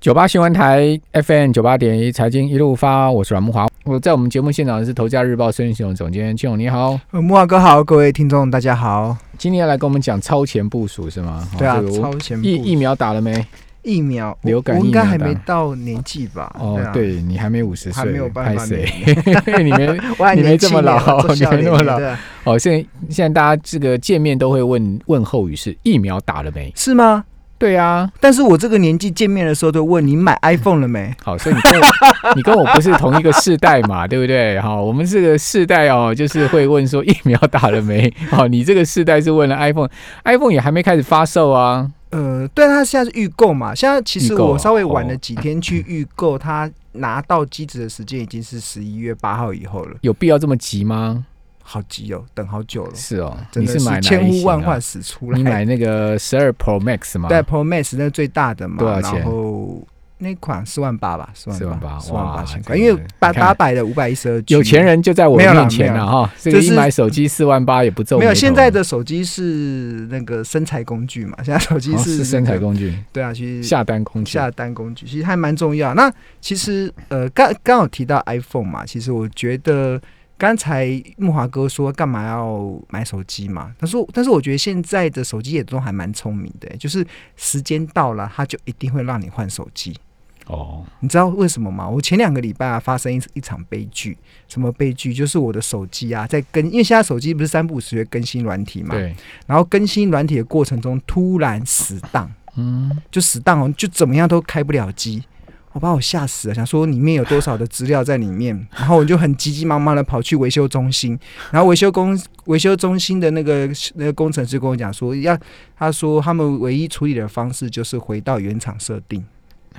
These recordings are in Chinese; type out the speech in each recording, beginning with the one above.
九八新闻台 FM 九八点一财经一路发，我是阮木华。我在我们节目现场的是《头家日报》孙雄总监庆勇，你好，呃木华哥好，各位听众大家好。今天要来跟我们讲超前部署是吗？对啊超前部疫疫苗打了没？疫苗，流感我应该还没到年纪吧？哦，啊，对你还没五十岁，还没有办法？你们 我还你没这么老 你没那么老哦，现在现在大家这个见面都会问问候语是疫苗打了没？是吗？对啊，但是我这个年纪见面的时候都问你买 iPhone 了没？好，所以你跟我 你跟我不是同一个世代嘛，对不对？好，我们这个世代哦，就是会问说疫苗打了没？好，你这个世代是问了 iPhone，iPhone 也还没开始发售啊。呃，对，它现在是预购嘛。现在其实我稍微晚了哦几天去预购，它拿到机子的时间已经是十一月八号以后了，有必要这么急吗？好急哦，等好久了，是哦，真的你是买千呼万唤始出来。你买那个十二 Pro Max 吗？对 Pro Max 那是最大的嘛，多少钱然后那款四万八吧，四48,000万八，四万八千块，因为八八百的五百一十二 G，有钱人就在我面前了哈。这个这是一买手机四万八也不皱眉头。没有，现在的手机是那个身材工具嘛，现在手机哦是、是身材，工具，对啊，其实下单工具。下单工具其实还蛮重要。那其实呃，刚刚有提到 iPhone 嘛，其实我觉得刚才木华哥说干嘛要买手机嘛，他说，但是我觉得现在的手机也都还蛮聪明的，就是时间到了，他就一定会让你换手机。哦，你知道为什么吗？我前两个礼拜啊发生一一场悲剧，什么悲剧？就是我的手机啊，在更，因为现在手机不是三不五时会更新软体嘛，对，然后更新软体的过程中突然死档，嗯，就死档哦，就怎么样都开不了机。我把我吓死了，想说里面有多少的资料在里面，然后我就很急急忙忙的跑去维修中心，然后维修工维修中心的那个那个工程师跟我讲说，要他说他们唯一处理的方式就是回到原厂设定。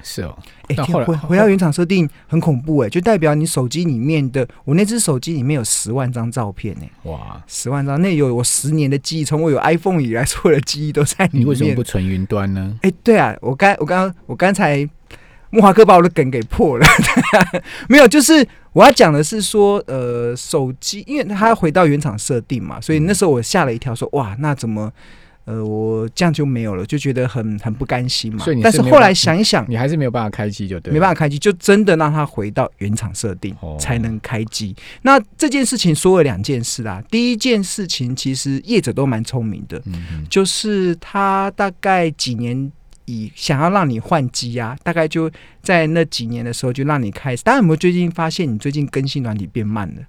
是哦，哎、回回到原厂设定很恐怖哎、就代表你手机里面的我那只手机里面有十万张照片哎、哇，十万张，那有我十年的记忆，从我有 iPhone 以来所有的记忆都在里面。你为什么不存云端呢？哎、对啊，我刚我刚我刚才木华哥把我的梗给破了，没有，就是我要讲的是说，呃，手机因为它回到原厂设定嘛，所以那时候我吓了一跳，说哇，那怎么？呃，我这样就没有了，就觉得很很不甘心嘛。所以但是后来想一想，你还是没有办法开机，就对，没办法开机，就真的让它回到原厂设定、哦才能开机。那这件事情说了两件事啦，第一件事情其实业者都蛮聪明的，就是他大概几年以想要让你换机啊，大概就在那几年的时候就让你开始。大家有没有最近发现你最近更新软体变慢了？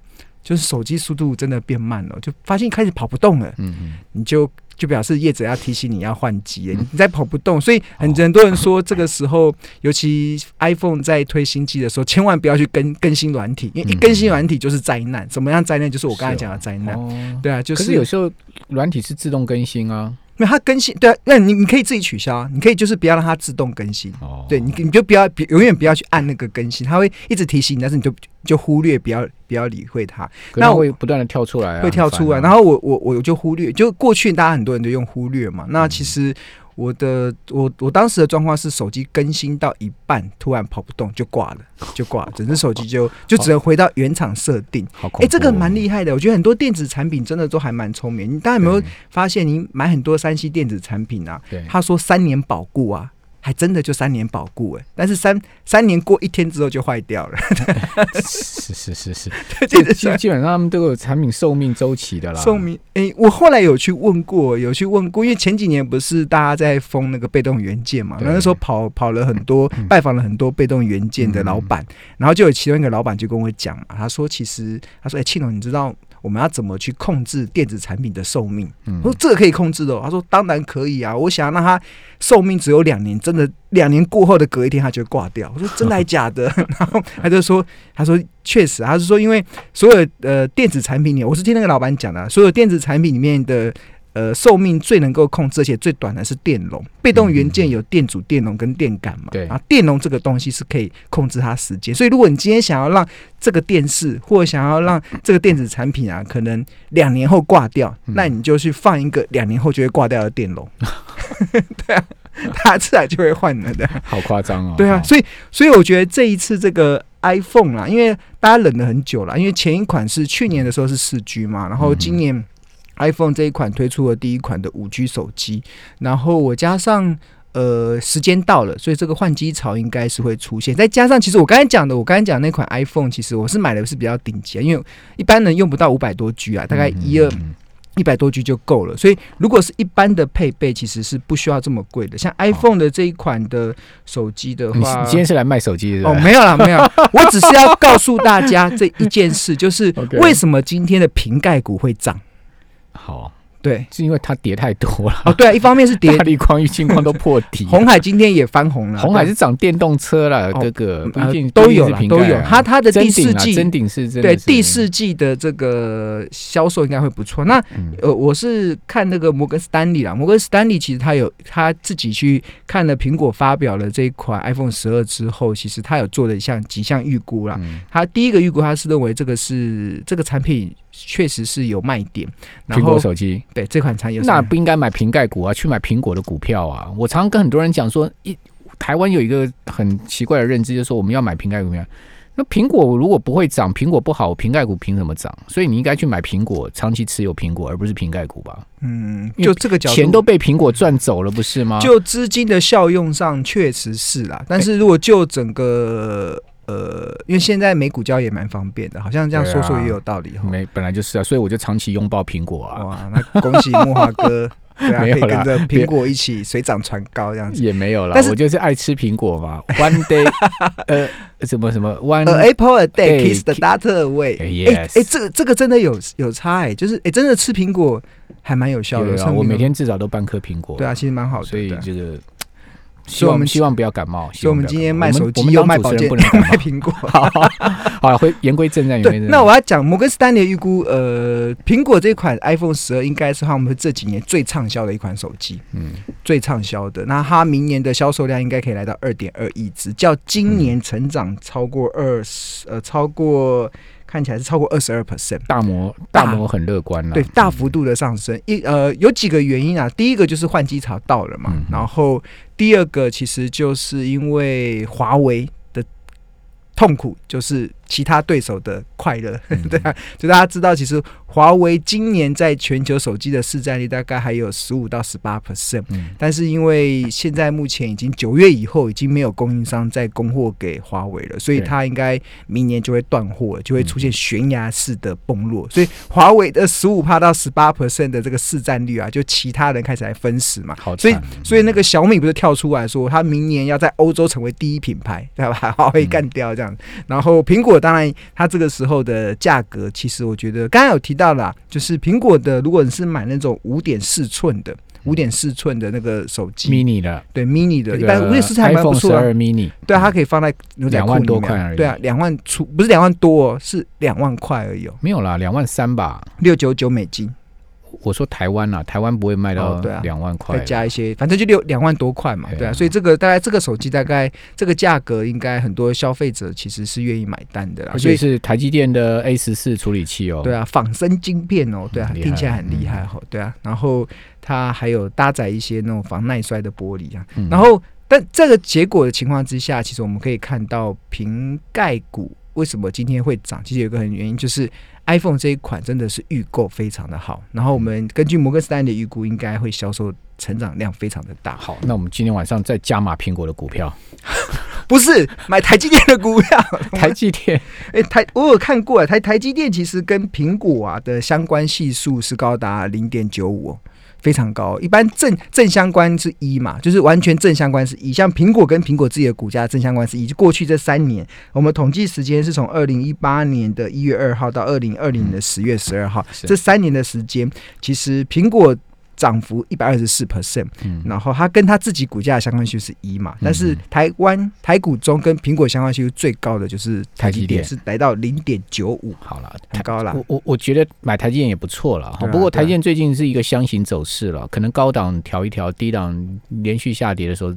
就是手机速度真的变慢了，就发现开始跑不动了，嗯嗯，你就就表示业者要提醒你要换机了，你再跑不动，所以很很多人说这个时候，尤其 iPhone 在推新机的时候，千万不要去更更新软体，因为一更新软体就是灾难。怎么样灾难？就是我刚才讲的灾难。哦，对啊，就可是有时候软体是自动更新啊，没有它更新，对啊，那你你可以自己取消啊，你可以就是不要让它自动更新。哦，对你，你就不要别永远不要去按那个更新，它会一直提醒你，但是你就就忽略，不要不要理会它，那我会不断的跳出来啊，会跳出来。啊然后我我我就忽略，就过去大家很多人都用忽略嘛。那嗯其实我的我我当时的状况是手机更新到一半，突然跑不动就挂了，就挂了，整只手机就 就只能回到原厂设定。哎、好这个蛮厉害的，我觉得很多电子产品真的都还蛮聪明。你大家有没有发现，你买很多山西电子产品啊，对，他说三年保固啊，还真的就三年保固哎、但是三三年过一天之后就坏掉了。是是是是，这个 基基本上他们都有产品寿命周期的啦，寿命哎、我后来有去问过，有去问过，因为前几年不是大家在封那个被动元件嘛，对。然后那时候跑跑了很多嗯，拜访了很多被动元件的老板，然后就有其中一个老板就跟我讲嘛，他说其实他说哎，庆、龙，你知道我们要怎么去控制电子产品的寿命？嗯我说这个可以控制的哦、他说当然可以啊，我想让它寿命只有两年，真的两年过后的隔一天它就会挂掉。我说 真的还假的？然后他就说他说确实，他是说因为所有呃电子产品里，我是听那个老板讲的啊，所有电子产品里面的。呃，寿命最能够控制，而且最短的是电容。被动元件有电阻、电容跟电感嘛？对然后电容这个东西是可以控制它时间。所以，如果你今天想要让这个电视或者想要让这个电子产品啊，可能两年后挂掉，嗯那你就去放一个两年后 就会挂掉的电容。对啊，它自然就会换了的。好夸张哦，对啊，哦所以所以我觉得这一次这个 iPhone 啦，因为大家忍了很久了，因为前一款是去年的时候是四 G 嘛，然后今年 iPhone 这一款推出了第一款的五 G 手机，然后我加上呃，时间到了，所以这个换机潮应该是会出现。再加上，其实我刚才讲的，我刚才讲那款 iPhone，其实我是买的是比较顶级，因为一般人用不到五百多 G 啊，大概一二嗯一百多 G 就够了。所以如果是一般的配备，其实是不需要这么贵的。像 iPhone 的这一款的手机的你你，今天是来卖手机的？哦，没有啦，没有，我只是要告诉大家这一件事，就是 为什么今天的瓶盖股会涨。好，对，是因为它跌太多了，哦，对啊，一方面是跌。大，力光、玉金光都破底。红海今天也翻红了，红海是涨电动车了，哦哥哥，不呃一定都有啦，了，都有。它它的第四季真顶是真对第四季的这个销售应该会不错。那嗯。呃，我是看那个摩根斯丹利啦，摩根斯丹利其实他有他自己去看了苹果发表了这一款 iPhone 十二之后，其实他有做了一项几项预估啦。嗯。他第一个预估，他是认为这个是这个产品确实是有卖点，苹果手机对这款产品那不应该买瓶盖股啊，去买苹果的股票啊。我常常跟很多人讲说，一台湾有一个很奇怪的认知，就是说我们要买瓶盖股票。那苹果如果不会涨，苹果不好，瓶盖股凭什么涨？所以你应该去买苹果，长期持有苹果，而不是瓶盖股吧？嗯，就这个角度，钱都被苹果赚走了，不是吗？就资金的效用上确实是啦，但是如果就整个呃，因为现在美股交易也蛮方便的，好像这样说说也有道理哈。没本来就是啊，所以我就长期拥抱苹果啊，哇，那恭喜木华哥，对啊，可以跟着苹果一起水涨船高这样子。也没有啦。但是我就是爱吃苹果嘛。One day，呃，什么什么 One，、apple a day 哎 keeps the doctor away。哎哎 yes 哎，这个这个真的有有差哎，就是哎，真的吃苹果还蛮有效的。我每天至少都半颗苹果。对啊，其实蛮好的。所以这个。希所以我们希望不要感冒，希所以我们今天卖手机我们又卖保健不能感卖苹果。好。好了，回言归正传。那我要讲摩根斯丹利的预估，呃，苹果这款 iPhone 十二应该是他们这几年最畅销的一款手机，嗯，最畅销的。那它明年的销售量应该可以来到二点二亿只，较今年成长超过二十，呃，超过看起来是超过二十二 percent。大摩大。大摩很乐观了，对，大幅度的上升，一呃有几个原因啊。第一个就是换机潮到了嘛，嗯。然后第二个其实就是因为华为的痛苦，就是其他对手的快乐，嗯。对啊，就大家知道，其实华为今年在全球手机的市占率大概还有十五到十八 percent。嗯，但是因为现在目前已经九月以后已经没有供应商再供货给华为了，所以对它应该明年就会断货了，就会出嗯现悬崖式的崩落。所以华为的十五帕到十八 percent 的这个市占率啊，就其他人开始来分食嘛。好所以，所以那个小米不是跳出来说，它明年要在欧洲成为第一品牌，对吧？把华为干掉这样。然后苹果当然，它这个时候的价格，其实我觉得刚刚有提到啦，就是苹果的，如果你是买那种五点四寸的。五点四寸的那个手机 mini 的，对 mini 的，这个一般五点四还蛮不错啊。二 mini，对啊，它可以放在牛仔两万裤里面多块对啊，两万出不是两万多哦，是两万块而已哦，没有啦，两万三吧。六九九美金，我说台湾啊，台湾不会卖到两万块再，加一些，反正就六两万多块嘛，对啊。所以这个大概这个手机大概这个价格，应该很多消费者其实是愿意买单的啦，所以而且是台积电的 A 十四处理器哦。对啊，仿生晶片哦，对啊，听起来很厉害哈，对啊，然后它还有搭载一些那种防耐摔的玻璃啊，嗯，然后，但这个结果的情况之下，其实我们可以看到瓶盖股为什么今天会涨，其实有一个很原因就是 iPhone 这一款真的是预购非常的好，然后我们根据摩根斯丹利的预估，应该会销售成长量非常的大。好，那我们今天晚上再加码苹果的股票，不是买台积电的股票，台积电 哎、台我有看过啊，台台积电其实跟苹果啊的相关系数是高达零点九五。非常高，一般正正相关是一嘛，就是完全正相关是一。像苹果跟苹果自己的股价正相关是一，就过去这三年，我们统计时间是从二零一八年的一月二号到二零二零年的十月十二号，是。这三年的时间，其实苹果涨幅一百二十四 percent，嗯然后它跟它自己股价的相关系数是一嘛，但是嗯台湾台股中跟苹果相关系数最高的就是台积电，是来到零点九五，好了，太高了我。我我觉得买台积电也不错了不过台积电最近是一个箱型走势了，可能高档调一调，低档连续下跌的时候，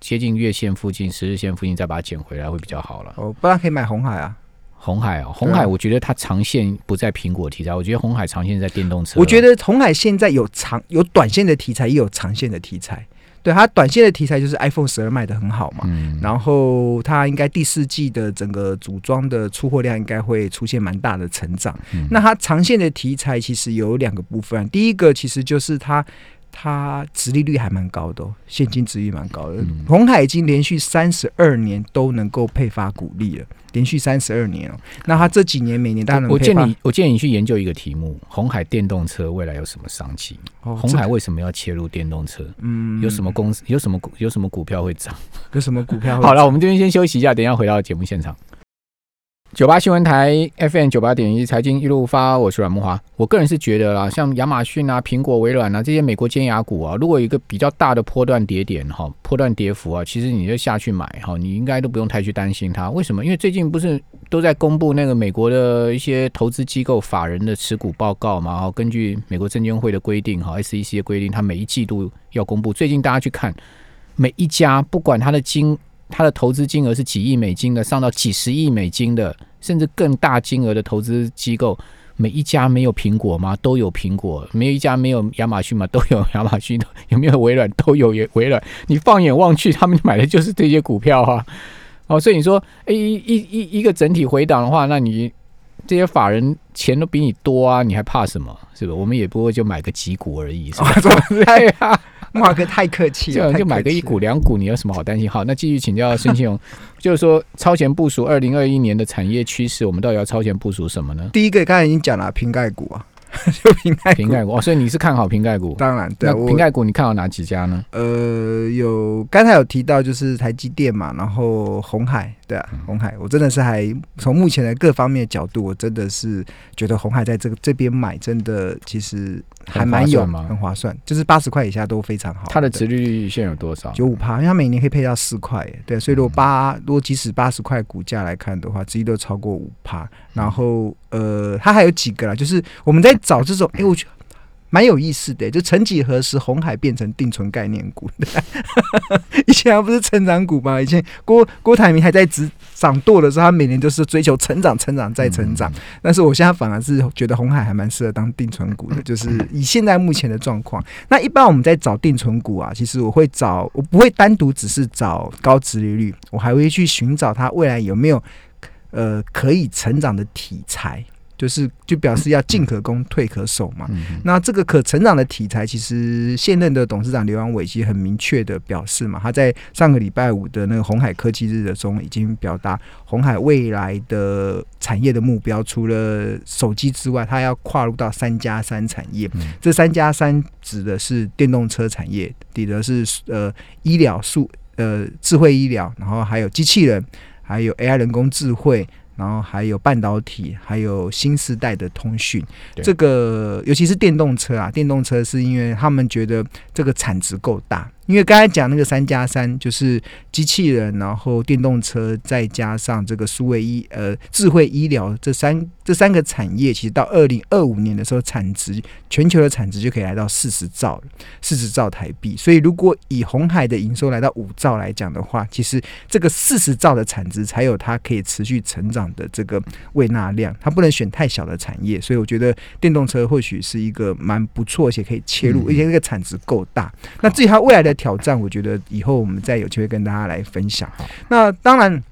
接近月线附近、十日线附近再把它捡回来会比较好了。哦，不然可以买红海啊。红海哦，红海我觉得它长线不在苹果题材，我觉得红海长线在电动车。我觉得红海现在有长有短线的题材，也有长线的题材。对它短线的题材就是 iPhone 十二卖的很好嘛，嗯，然后它应该第四季的整个组装的出货量应该会出现蛮大的成长。嗯那它长线的题材其实有两个部分，第一个其实就是它它殖利率还蛮高的、哦，现金殖利率蛮高的。嗯红海已经连续三十二年都能够配发股利了，连续三十二年哦。那它这几年每年当然能我建议你，我建议你去研究一个题目：红海电动车未来有什么商机？哦红海为什么要切入电动车？嗯有什么公司？有什么股？有什么股票会涨？有什么股票会？好了，我们这边先休息一下，等一下回到节目现场。九八新闻台 FM 九八点一财经一路发，我是阮木华。我个人是觉得啦，像亚马逊啊、苹果、微软啊这些美国尖牙股啊，如果有一个比较大的波段跌点哈，波段跌幅啊，其实你就下去买哈，你应该都不用太去担心它。为什么？因为最近不是都在公布那个美国的一些投资机构法人的持股报告嘛？哈，根据美国证监会的规定哈，SEC 的规定，它每一季度要公布。最近大家去看每一家，不管它的金它的投资金额是几亿美金的，上到几十亿美金的，甚至更大金额的投资机构，每一家没有苹果吗？都有苹果，没有一家没有亚马逊吗？都有亚马逊，有没有微软？都有微软。你放眼望去，他们买的就是这些股票啊。哦，所以你说，诶，一一一一个整体回档的话，那你这些法人钱都比你多啊，你还怕什么？是吧？我们也不过就买个几股而已，是吧？对 呀、木华哥太客气了，就买个一股两股，你有什么好担心？好，那继续请教孙庆荣，就是说超前部署二零二一年的产业趋势，我们到底要超前部署什么呢？第一个刚才已经讲了，瓶盖股啊，就瓶盖股。瓶盖股哦，所以你是看好瓶盖股？当然，对瓶盖股你看好哪几家呢？呃，有刚才有提到就是台积电嘛，然后红海，对嗯啊，红海，我真的是还从目前的各方面的角度，我真的是觉得红海在这个这边买，真的其实还蛮有很划算就是八十块以下都非常好。它的殖利率现在有多少？九五趴，因为它每年可以配到四块耶，对，所以如果嗯八，如果即使八十块股价来看的话，殖利率都超过五趴。然后呃，它还有几个啦，就是我们在找这种，哎、我觉得蛮有意思的，就曾几何时红海变成定存概念股，以前它不是成长股吗？以前郭郭台铭还在执掌舵的时候，他每年都是追求成长、成长再成长。但是我现在反而是觉得红海还蛮适合当定存股的，就是以现在目前的状况。那一般我们在找定存股啊，其实我会找，我不会单独只是找高值利率，我还会去寻找它未来有没有呃可以成长的题材，就是就表示要进可攻，退可守嘛。嗯，那这个可成长的题材，其实现任的董事长刘阳伟其实很明确的表示嘛，他在上个礼拜五的那个红海科技日的中已经表达，红海未来的产业的目标，除了手机之外，它要跨入到三加三产业。嗯这三加三指的是电动车产业，指的是呃医疗数呃智慧医疗，然后还有机器人，还有 AI 人工智慧。然后还有半导体，还有新时代的通讯，这个尤其是电动车啊，电动车是因为他们觉得这个产值够大，因为刚才讲那个三加三就是机器人，然后电动车，再加上这个数位医呃智慧医疗这三这三个产业，其实到二零二五年的时候，产值全球的产值就可以来到四十兆了，四十兆台币。所以如果以红海的营收来到五兆来讲的话，其实这个四十兆的产值才有它可以持续成长的这个喂纳量，它不能选太小的产业。所以我觉得电动车或许是一个蛮不错，而且可以切入，嗯而且这个产值够大。那至于它未来的挑战，我觉得以后我们再有机会跟大家来分享。那当然。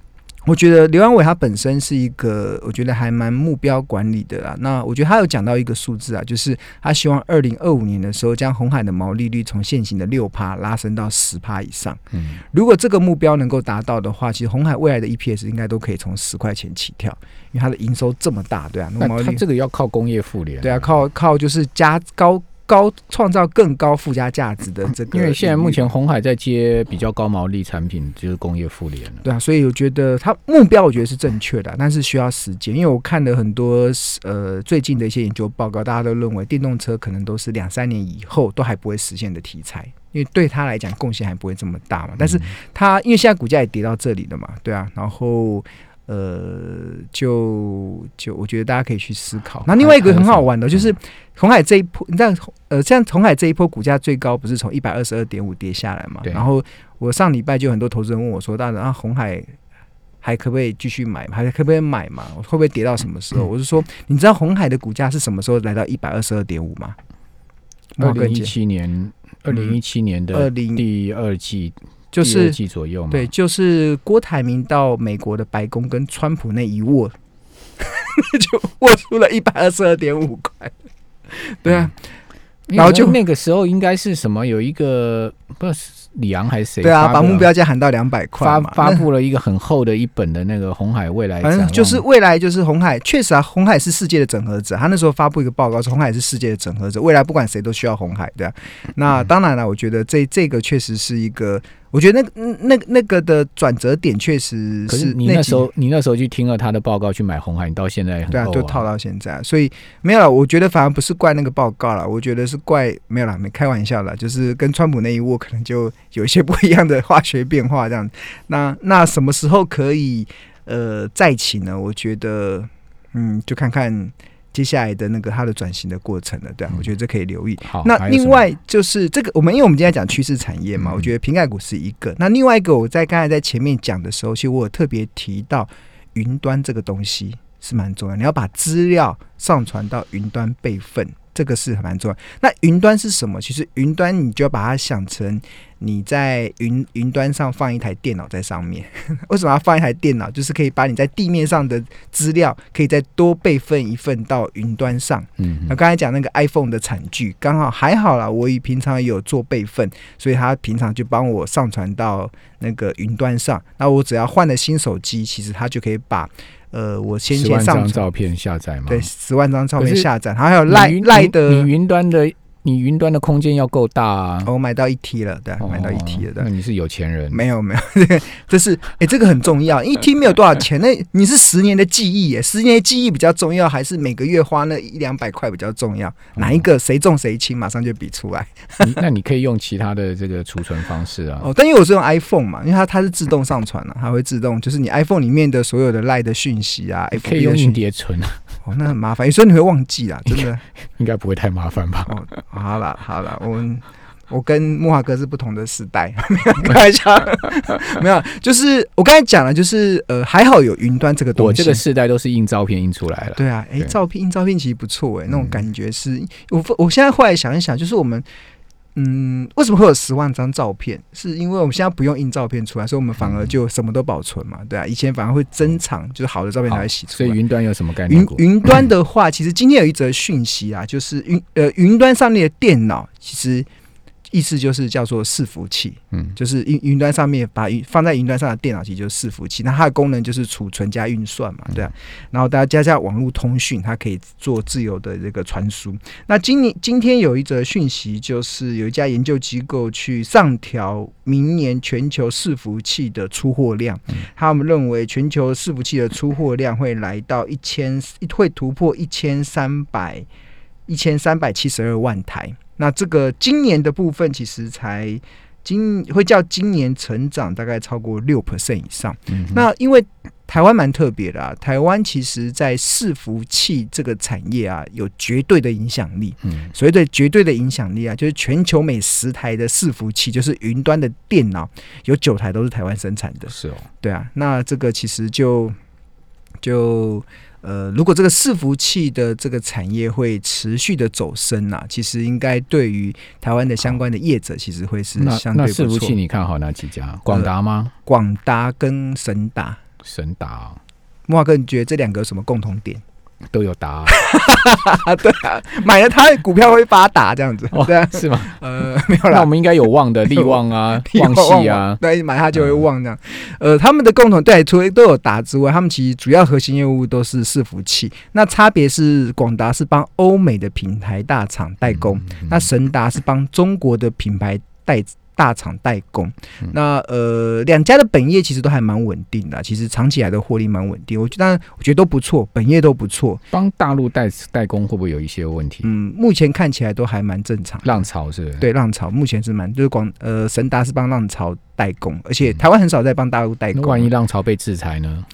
我觉得刘安伟他本身是一个，我觉得还蛮目标管理的啦。那我觉得他有讲到一个数字啊，就是他希望二零二五年的时候，将红海的毛利率从现行的六趴拉升到十趴以上。嗯，如果这个目标能够达到的话，其实红海未来的 EPS 应该都可以从十块钱起跳，因为它的营收这么大，对啊，那那毛这个要靠工业互联，对啊，靠靠就是加高高创造更高附加价值的这个，因为现在目前红海在接比较高毛利产品，就是工业互联了。对啊，所以我觉得它目标我觉得是正确的，但是需要时间。因为我看了很多呃最近的一些研究报告，大家都认为电动车可能都是两三年以后都还不会实现的题材，因为对他来讲贡献还不会这么大嘛。但是嗯他因为现在股价也跌到这里了嘛，对啊，然后。呃，就就我觉得大家可以去思考。那另外一个很好玩的，就是红海这一波，你知道，呃，像红海这一波股价最高不是从一百二十二点五跌下来嘛？对然后我上礼拜就很多投资人问我说：“大然，啊，红海还可不可以继续买？还可不可以买嘛？会不会跌到什么时候？”我是说，你知道红海的股价是什么时候来到一百二十二点五吗？二零一七年，二零一七年的二零第二季，就是季左右嘛。对，就是郭台铭到美国的白宫跟川普那一握，就握出了一百二十二点五块。对啊，然后就那个时候应该是什么？有一个不是李昂还是谁？对啊，把目标价喊到两百块发 发布了一个很厚的一本的那个红海未来，反正就是未来就是红海，确实啊，红海是世界的整合者。他那时候发布一个报告，说红海是世界的整合者，未来不管谁都需要红海，对啊。那当然了，我觉得这这个确实是一个，我觉得那个那个那个的转折点确实是你那时候你那时候去听了他的报告去买红海，你到现在对啊，厚就套到现在，所以没有了。我觉得反而不是怪那个报告了，我觉得是怪没有了，没开玩笑啦，就是跟川普那一握可能就有一些不一样的化学变化这样。那那什么时候可以呃再起呢？我觉得嗯，就看看接下来的那个它的转型的过程了，对啊，嗯我觉得这可以留意。好。那另外就是这个，我们因为我们今天讲趋势产业嘛，嗯我觉得瓶盖股是一个。那另外一个，我在刚才在前面讲的时候，其实我有特别提到云端这个东西是蛮重要，你要把资料上传到云端备份，这个是蛮重要。那云端是什么？其实云端你就要把它想成你在云云端上放一台电脑在上面。为什么要放一台电脑？就是可以把你在地面上的资料，可以再多备份一份到云端上。嗯那刚才讲那个 iPhone 的惨剧，刚好还好啦，我以平常也有做备份，所以他平常就帮我上传到那个云端上。那我只要换了新手机，其实他就可以把呃我先前上照片下载嘛？对十万张照片下载，还有赖赖的你，云端的你云端的空间要够大啊。我买到一 T 了，对，哦买到一 T 了，对那。你是有钱人。没有没有，这是哎、这个很重要。一 T 没有多少钱，那你是十年的记忆耶，十年的记忆比较重要，还是每个月花那一两百块比较重要？哪一个谁重谁轻，马上就比出来。你 那你可以用其他的这个储存方式啊。哦，但因为我是用 iPhone 嘛，因为它它是自动上传了、它会自动，就是你 iPhone 里面的所有的赖的讯息啊可以用硬的讯息，碟存，啊哦，那很麻烦，有时候你会忘记啦，真的。应该不会太麻烦吧？哦，好了好了，我们我跟木华哥是不同的时代，没有 开玩笑，没有，就是我刚才讲了，就是呃，还好有云端这个东西。我这个世代都是印照片印出来了。对啊，哎、对照片印照片其实不错哎、那种嗯感觉是，我我现在后来想一想，就是我们。嗯，为什么会有十万张照片？是因为我们现在不用印照片出来，所以我们反而就什么都保存嘛，对啊。以前反而会珍藏，就是好的照片才好会洗出所以。云端有什么概念云？云端的话，其实今天有一则讯息啊，就是云呃云端上面的电脑，其实意思就是叫做伺服器，嗯，就是云云端上面把云放在云端上的电脑，其实就是伺服器。那它的功能就是储存加运算嘛，对啊。然后大家加上网络通讯，它可以做自由的这个传输。那今年今天有一则讯息，就是有一家研究机构去上调明年全球伺服器的出货量，他们认为全球伺服器的出货量会来到一千，会突破一千三百一千三百七十二万台。那这个今年的部分其实才今会叫今年成长大概超过六 percent 以上。嗯那因为台湾蛮特别的啊，台湾其实在伺服器这个产业啊有绝对的影响力。嗯所谓的绝对的影响力啊，就是全球每十台的伺服器，就是云端的电脑，有九台都是台湾生产的。是哦，对啊，那这个其实就就呃，如果这个伺服器的这个产业会持续的走升呐、其实应该对于台湾的相关的业者，其实会是相对不错那伺服器。你看好哪几家？广达吗？广达跟神达，神达哦木华哥，你觉得这两个有什么共同点？都有达啊，啊，对啊，买了它股票会发达这样子，哦对啊，是吗？呃，没有啦那我，们应该有旺的利旺啊 力旺系啊，对，买它就会旺这样。呃，他们的共同对，除了都有达之外，他们其实主要核心业务都是伺服器。那差别是广达是帮欧美的品牌大厂代工，嗯那神达是帮中国的品牌代大厂代工。嗯那呃，两家的本业其实都还蛮稳定的，其实长期来的获利蛮稳定。我觉得，我觉得都不错，本业都不错。帮大陆代代工会不会有一些问题？嗯，目前看起来都还蛮正常。浪潮是？对浪潮目前是蛮，就是广呃神达是帮浪潮代工，而且嗯台湾很少在帮大陆代工。那万一浪潮被制裁呢？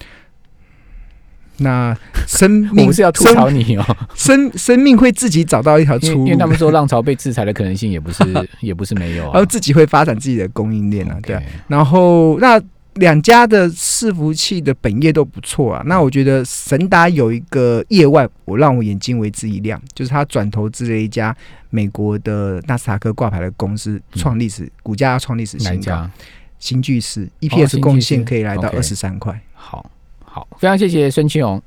那生命 我是要吐槽你哦，生生命会自己找到一条出路，因为因为他们说浪潮被制裁的可能性也不是 也不是没有啊。然后自己会发展自己的供应链啊，对然后那两家的伺服器的本业都不错啊。那我觉得神达有一个业外，我让我眼睛为之一亮，就是他转投资了一家美国的纳斯达克挂牌的公司，创历史、股价创历史新高？新巨石 EPS 巨贡献可以来到二十三块。好好，非常谢谢孙清荣。